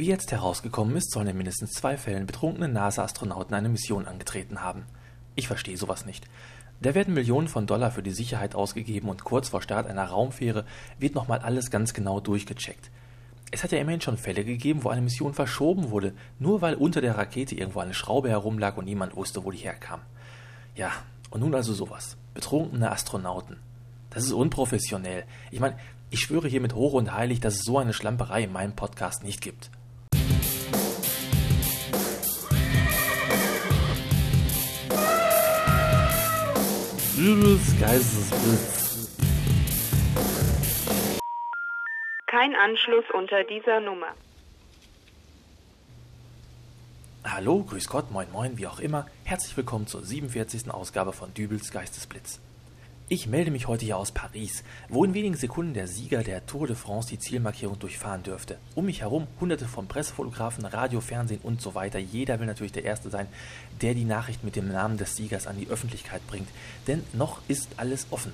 Wie jetzt herausgekommen ist, sollen in mindestens zwei Fällen betrunkene NASA-Astronauten eine Mission angetreten haben. Ich verstehe sowas nicht. Da werden Millionen von Dollar für die Sicherheit ausgegeben und kurz vor Start einer Raumfähre wird nochmal alles ganz genau durchgecheckt. Es hat ja immerhin schon Fälle gegeben, wo eine Mission verschoben wurde, nur weil unter der Rakete irgendwo eine Schraube herumlag und niemand wusste, wo die herkam. Ja, und nun also sowas. Betrunkene Astronauten. Das ist unprofessionell. Ich meine, ich schwöre hier mit hoch und heilig, dass es so eine Schlamperei in meinem Podcast nicht gibt. Übelst Geistesblitz. Kein Anschluss unter dieser Nummer. Hallo, grüß Gott, moin moin, wie auch immer. Herzlich willkommen zur 47. Ausgabe von Dübels Geistesblitz. Ich melde mich heute hier aus Paris, wo in wenigen Sekunden der Sieger der Tour de France die Zielmarkierung durchfahren dürfte. Um mich herum hunderte von Pressefotografen, Radio, Fernsehen und so weiter. Jeder will natürlich der Erste sein, der die Nachricht mit dem Namen des Siegers an die Öffentlichkeit bringt. Denn noch ist alles offen.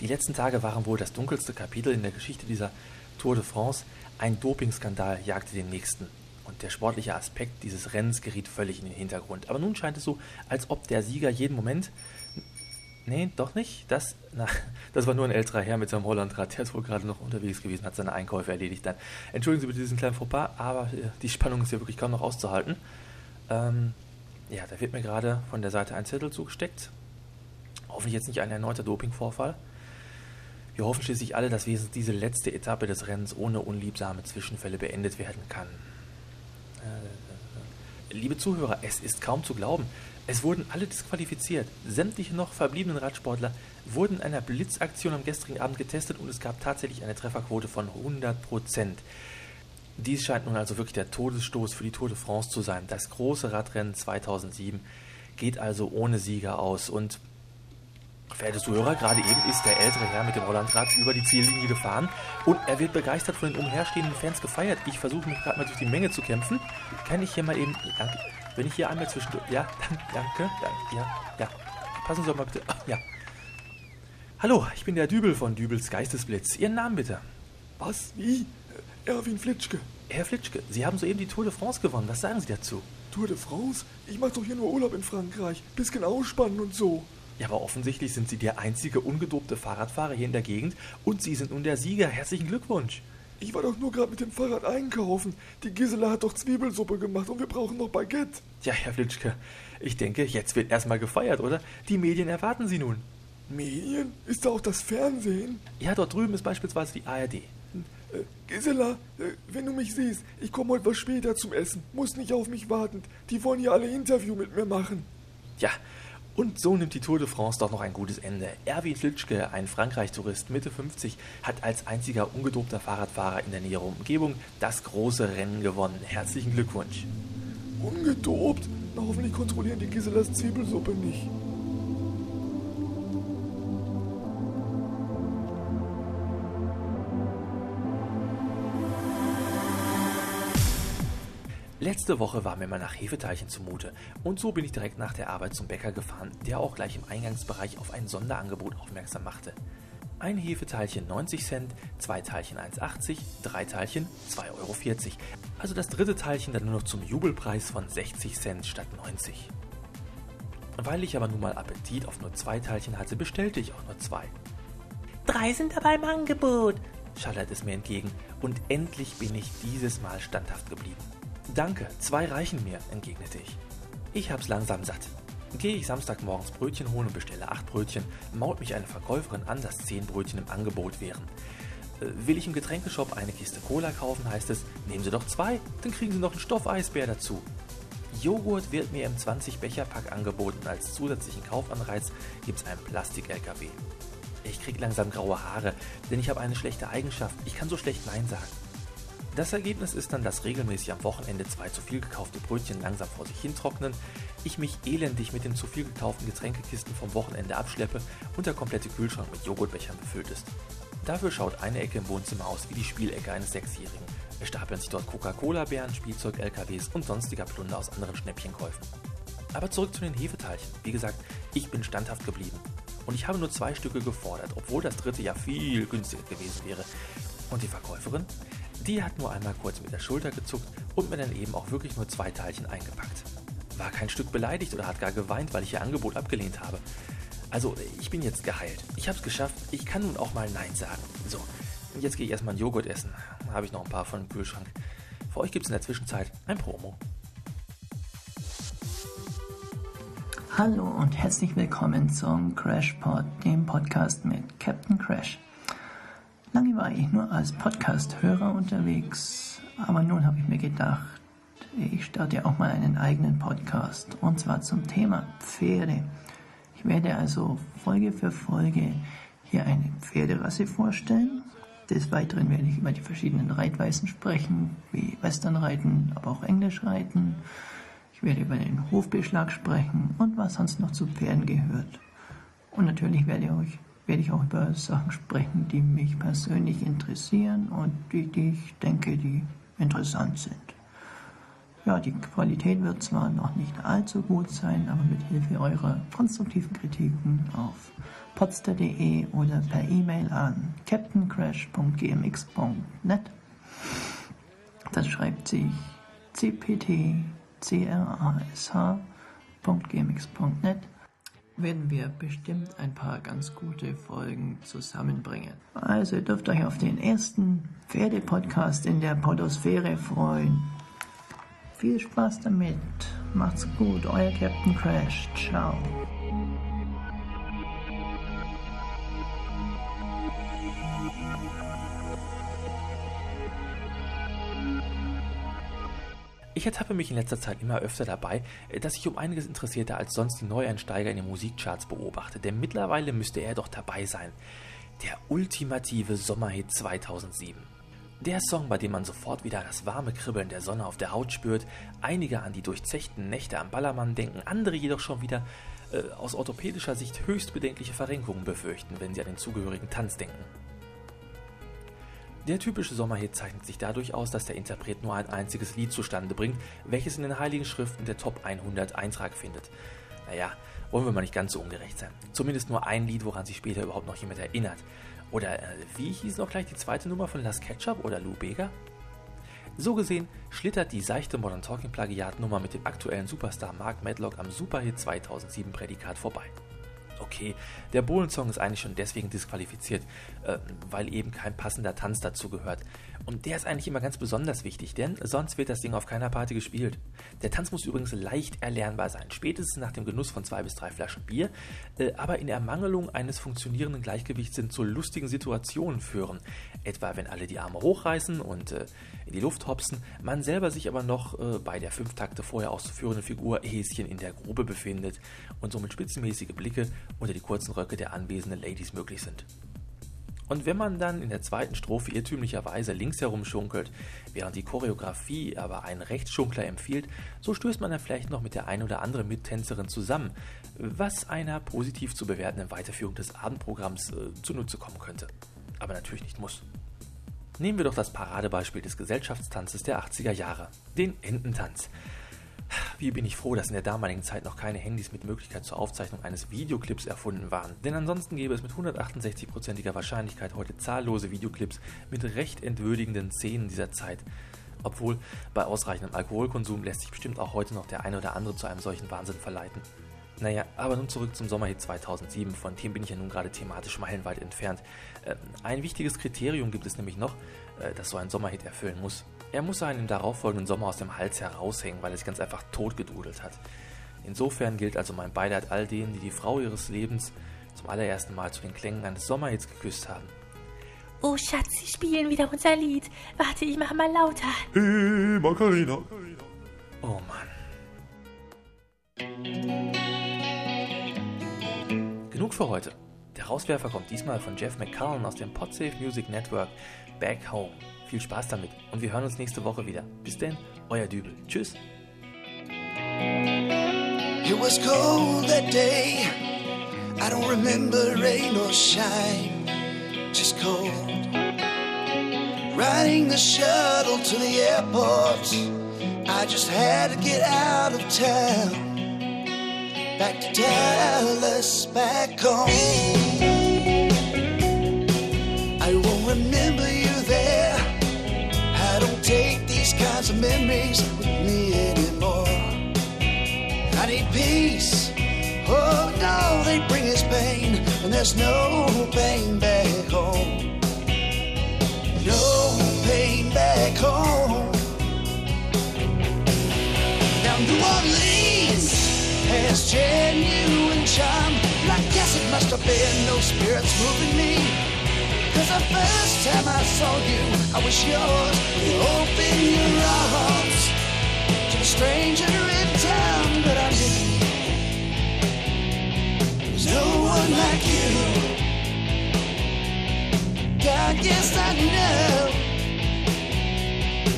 Die letzten Tage waren wohl das dunkelste Kapitel in der Geschichte dieser Tour de France. Ein Dopingskandal jagte den nächsten. Und der sportliche Aspekt dieses Rennens geriet völlig in den Hintergrund. Aber nun scheint es so, als ob der Sieger jeden Moment Nee, doch nicht. Das, na, das war nur ein älterer Herr mit seinem Hollandrad. Der ist wohl gerade noch unterwegs gewesen, hat seine Einkäufe erledigt dann. Entschuldigen Sie bitte diesen kleinen Fauxpas, aber äh, die Spannung ist ja wirklich kaum noch auszuhalten. Ähm, ja, da wird mir gerade von der Seite ein Zettel zugesteckt. Hoffentlich jetzt nicht ein erneuter Dopingvorfall. Wir hoffen schließlich alle, dass diese letzte Etappe des Rennens ohne unliebsame Zwischenfälle beendet werden kann. Äh, liebe Zuhörer, es ist kaum zu glauben. Es wurden alle disqualifiziert. Sämtliche noch verbliebenen Radsportler wurden in einer Blitzaktion am gestrigen Abend getestet und es gab tatsächlich eine Trefferquote von 100 Prozent. Dies scheint nun also wirklich der Todesstoß für die Tour de France zu sein. Das große Radrennen 2007 geht also ohne Sieger aus und Verehrte Zuhörer, gerade eben ist der ältere Herr mit dem Hollandrad über die Ziellinie gefahren und er wird begeistert von den umherstehenden Fans gefeiert. Ich versuche mich gerade mal durch die Menge zu kämpfen. Kann ich hier mal eben. Danke. Wenn ich hier einmal zwischendurch. Ja, danke. Ja, ja, ja. Passen Sie doch mal bitte. Ach, ja. Hallo, ich bin der Dübel von Dübels Geistesblitz. Ihren Namen bitte. Was? Wie? Erwin Flitschke. Herr Flitschke, Sie haben soeben die Tour de France gewonnen. Was sagen Sie dazu? Tour de France? Ich mache doch hier nur Urlaub in Frankreich. Bisschen ausspannen und so. Ja, aber offensichtlich sind Sie der einzige ungedobte Fahrradfahrer hier in der Gegend und Sie sind nun der Sieger. Herzlichen Glückwunsch. Ich war doch nur gerade mit dem Fahrrad einkaufen. Die Gisela hat doch Zwiebelsuppe gemacht und wir brauchen noch Baguette. Ja, Herr Flitschke, ich denke, jetzt wird erstmal gefeiert, oder? Die Medien erwarten Sie nun. Medien? Ist da auch das Fernsehen? Ja, dort drüben ist beispielsweise die ARD. Äh, Gisela, äh, wenn du mich siehst, ich komme heute was später zum Essen. Muss nicht auf mich warten. Die wollen ja alle Interview mit mir machen. Ja, und so nimmt die Tour de France doch noch ein gutes Ende. Erwin Flitschke, ein Frankreich-Tourist Mitte 50, hat als einziger ungedobter Fahrradfahrer in der näheren Umgebung das große Rennen gewonnen. Herzlichen Glückwunsch. Ungedobt? Na, hoffentlich kontrollieren die Giselas Zwiebelsuppe nicht. Letzte Woche war mir mal nach Hefeteilchen zumute und so bin ich direkt nach der Arbeit zum Bäcker gefahren, der auch gleich im Eingangsbereich auf ein Sonderangebot aufmerksam machte. Ein Hefeteilchen 90 Cent, zwei Teilchen 1,80, drei Teilchen 2,40 Euro. Also das dritte Teilchen dann nur noch zum Jubelpreis von 60 Cent statt 90. Weil ich aber nun mal Appetit auf nur zwei Teilchen hatte, bestellte ich auch nur zwei. Drei sind aber im Angebot, schallert es mir entgegen und endlich bin ich dieses Mal standhaft geblieben. Danke, zwei reichen mir, entgegnete ich. Ich hab's langsam satt. Gehe ich Samstagmorgens Brötchen holen und bestelle acht Brötchen, mault mich eine Verkäuferin an, dass zehn Brötchen im Angebot wären. Äh, will ich im Getränkeshop eine Kiste Cola kaufen, heißt es, nehmen Sie doch zwei, dann kriegen Sie noch einen Stoffeisbär dazu. Joghurt wird mir im 20-Becher-Pack angeboten. Als zusätzlichen Kaufanreiz gibt's einen Plastik-LKW. Ich krieg langsam graue Haare, denn ich habe eine schlechte Eigenschaft. Ich kann so schlecht Nein sagen. Das Ergebnis ist dann, dass regelmäßig am Wochenende zwei zu viel gekaufte Brötchen langsam vor sich hintrocknen, ich mich elendig mit den zu viel gekauften Getränkekisten vom Wochenende abschleppe und der komplette Kühlschrank mit Joghurtbechern befüllt ist. Dafür schaut eine Ecke im Wohnzimmer aus wie die Spielecke eines Sechsjährigen. Es stapeln sich dort Coca-Cola-Bären, Spielzeug-LKWs und sonstiger Plunder aus anderen Schnäppchenkäufen. Aber zurück zu den Hefeteilchen. Wie gesagt, ich bin standhaft geblieben. Und ich habe nur zwei Stücke gefordert, obwohl das dritte ja viel günstiger gewesen wäre. Und die Verkäuferin? Die hat nur einmal kurz mit der Schulter gezuckt und mir dann eben auch wirklich nur zwei Teilchen eingepackt. War kein Stück beleidigt oder hat gar geweint, weil ich ihr Angebot abgelehnt habe. Also, ich bin jetzt geheilt. Ich hab's geschafft. Ich kann nun auch mal Nein sagen. So, jetzt gehe ich erstmal einen Joghurt essen. Da habe ich noch ein paar von dem Kühlschrank. Für euch gibt's in der Zwischenzeit ein Promo. Hallo und herzlich willkommen zum Crashpod, dem Podcast mit Captain Crash. Lange war ich nur als Podcast-Hörer unterwegs, aber nun habe ich mir gedacht, ich starte auch mal einen eigenen Podcast und zwar zum Thema Pferde. Ich werde also Folge für Folge hier eine Pferderasse vorstellen. Des Weiteren werde ich über die verschiedenen Reitweisen sprechen, wie Westernreiten, aber auch Englischreiten. Ich werde über den Hofbeschlag sprechen und was sonst noch zu Pferden gehört. Und natürlich werde ich, euch, werde ich auch über Sachen sprechen, die mich persönlich interessieren und die, die ich denke, die interessant sind. Ja, die Qualität wird zwar noch nicht allzu gut sein, aber mit Hilfe eurer konstruktiven Kritiken auf potster.de oder per E-Mail an captaincrash.gmx.net. Das schreibt sich cpt crash.gmx.net werden wir bestimmt ein paar ganz gute Folgen zusammenbringen. Also ihr dürft euch auf den ersten Pferde-Podcast in der Podosphäre freuen. Viel Spaß damit. Macht's gut, euer Captain Crash. Ciao. Ich ertappe mich in letzter Zeit immer öfter dabei, dass ich um einiges interessierter als sonst die Neueinsteiger in den Musikcharts beobachte, denn mittlerweile müsste er doch dabei sein. Der ultimative Sommerhit 2007. Der Song, bei dem man sofort wieder das warme Kribbeln der Sonne auf der Haut spürt, einige an die durchzechten Nächte am Ballermann denken, andere jedoch schon wieder äh, aus orthopädischer Sicht höchst bedenkliche Verrenkungen befürchten, wenn sie an den zugehörigen Tanz denken. Der typische Sommerhit zeichnet sich dadurch aus, dass der Interpret nur ein einziges Lied zustande bringt, welches in den Heiligen Schriften der Top 100 Eintrag findet. Naja, wollen wir mal nicht ganz so ungerecht sein. Zumindest nur ein Lied, woran sich später überhaupt noch jemand erinnert. Oder äh, wie hieß noch gleich die zweite Nummer von Las Ketchup oder Lou Bega? So gesehen schlittert die seichte Modern Talking Plagiatnummer mit dem aktuellen Superstar Mark Medlock am Superhit 2007 Prädikat vorbei okay, der Bohlen-Song ist eigentlich schon deswegen disqualifiziert, äh, weil eben kein passender Tanz dazu gehört. Und der ist eigentlich immer ganz besonders wichtig, denn sonst wird das Ding auf keiner Party gespielt. Der Tanz muss übrigens leicht erlernbar sein, spätestens nach dem Genuss von zwei bis drei Flaschen Bier, äh, aber in Ermangelung eines funktionierenden Gleichgewichts zu lustigen Situationen führen. Etwa wenn alle die Arme hochreißen und äh, in die Luft hopsen, man selber sich aber noch äh, bei der fünf Takte vorher auszuführenden Figur Häschen in der Grube befindet und somit spitzenmäßige Blicke unter die kurzen Röcke der anwesenden Ladies möglich sind. Und wenn man dann in der zweiten Strophe irrtümlicherweise links herum schunkelt, während die Choreografie aber einen Rechtsschunkler empfiehlt, so stößt man dann vielleicht noch mit der ein oder anderen Mittänzerin zusammen, was einer positiv zu bewertenden Weiterführung des Abendprogramms äh, zunutze kommen könnte. Aber natürlich nicht muss. Nehmen wir doch das Paradebeispiel des Gesellschaftstanzes der 80er Jahre, den Ententanz. Wie bin ich froh, dass in der damaligen Zeit noch keine Handys mit Möglichkeit zur Aufzeichnung eines Videoclips erfunden waren. Denn ansonsten gäbe es mit 168%iger Wahrscheinlichkeit heute zahllose Videoclips mit recht entwürdigenden Szenen dieser Zeit. Obwohl, bei ausreichendem Alkoholkonsum lässt sich bestimmt auch heute noch der eine oder andere zu einem solchen Wahnsinn verleiten. Naja, aber nun zurück zum Sommerhit 2007, von dem bin ich ja nun gerade thematisch meilenweit entfernt. Äh, ein wichtiges Kriterium gibt es nämlich noch, das so ein Sommerhit erfüllen muss. Er muss einen im darauffolgenden Sommer aus dem Hals heraushängen, weil er sich ganz einfach totgedudelt hat. Insofern gilt also mein Beileid all denen, die die Frau ihres Lebens zum allerersten Mal zu den Klängen eines Sommerhits geküsst haben. Oh Schatz, sie spielen wieder unser Lied. Warte, ich mach mal lauter. Hey, Macarena. Oh Mann. Genug für heute. Der Rauswerfer kommt diesmal von Jeff McCallum aus dem Podsafe Music Network Back Home. Viel Spaß damit und wir hören uns nächste Woche wieder. Bis denn, euer Dübel. Tschüss. It was cold that day. I don't remember rain or shine, just cold. Riding the shuttle to the airport, I just had to get out of town. Back to Dallas, back home. Remember you there. I don't take these kinds of memories with me anymore. I need peace. Oh no, they bring us pain, and there's no pain back home. No pain back home. Now New Orleans has genuine charm. And I guess it must have been those spirits moving me. The first time I saw you, I was yours. You open your arms to the stranger in town, but I knew there's no one like you. God, yes, I know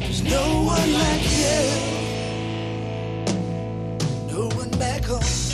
there's no one like you. No one back home.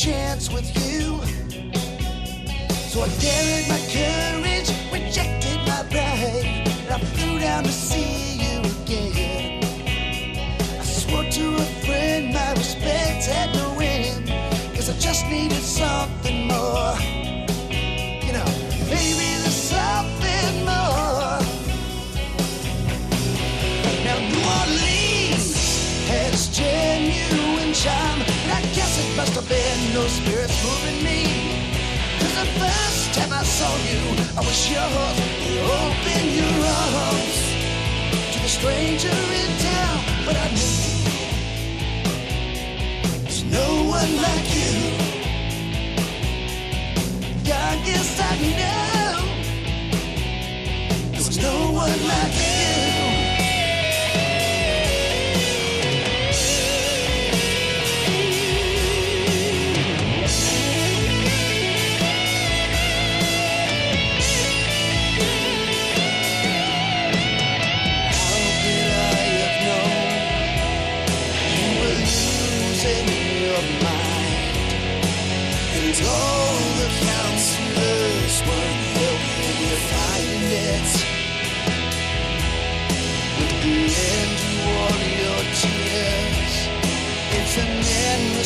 Chance with you. So I carried my courage, rejected my pride, and I flew down to see you again. Have spirits moving me. Cause the first time I saw you, I was yours. You open your arms to the stranger in town, but I knew there's no one like you. God, yes, I know there's no one like you.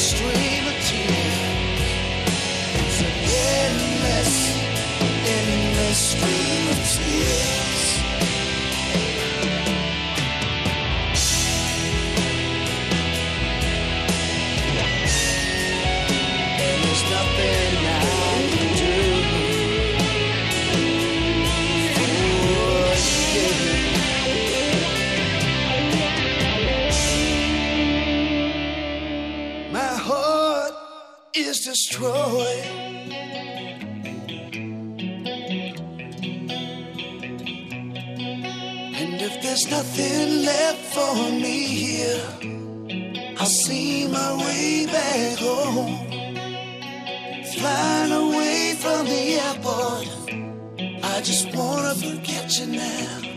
street. There's nothing left for me here, I'll see my way back home. Flying away from the airport. I just wanna forget you now.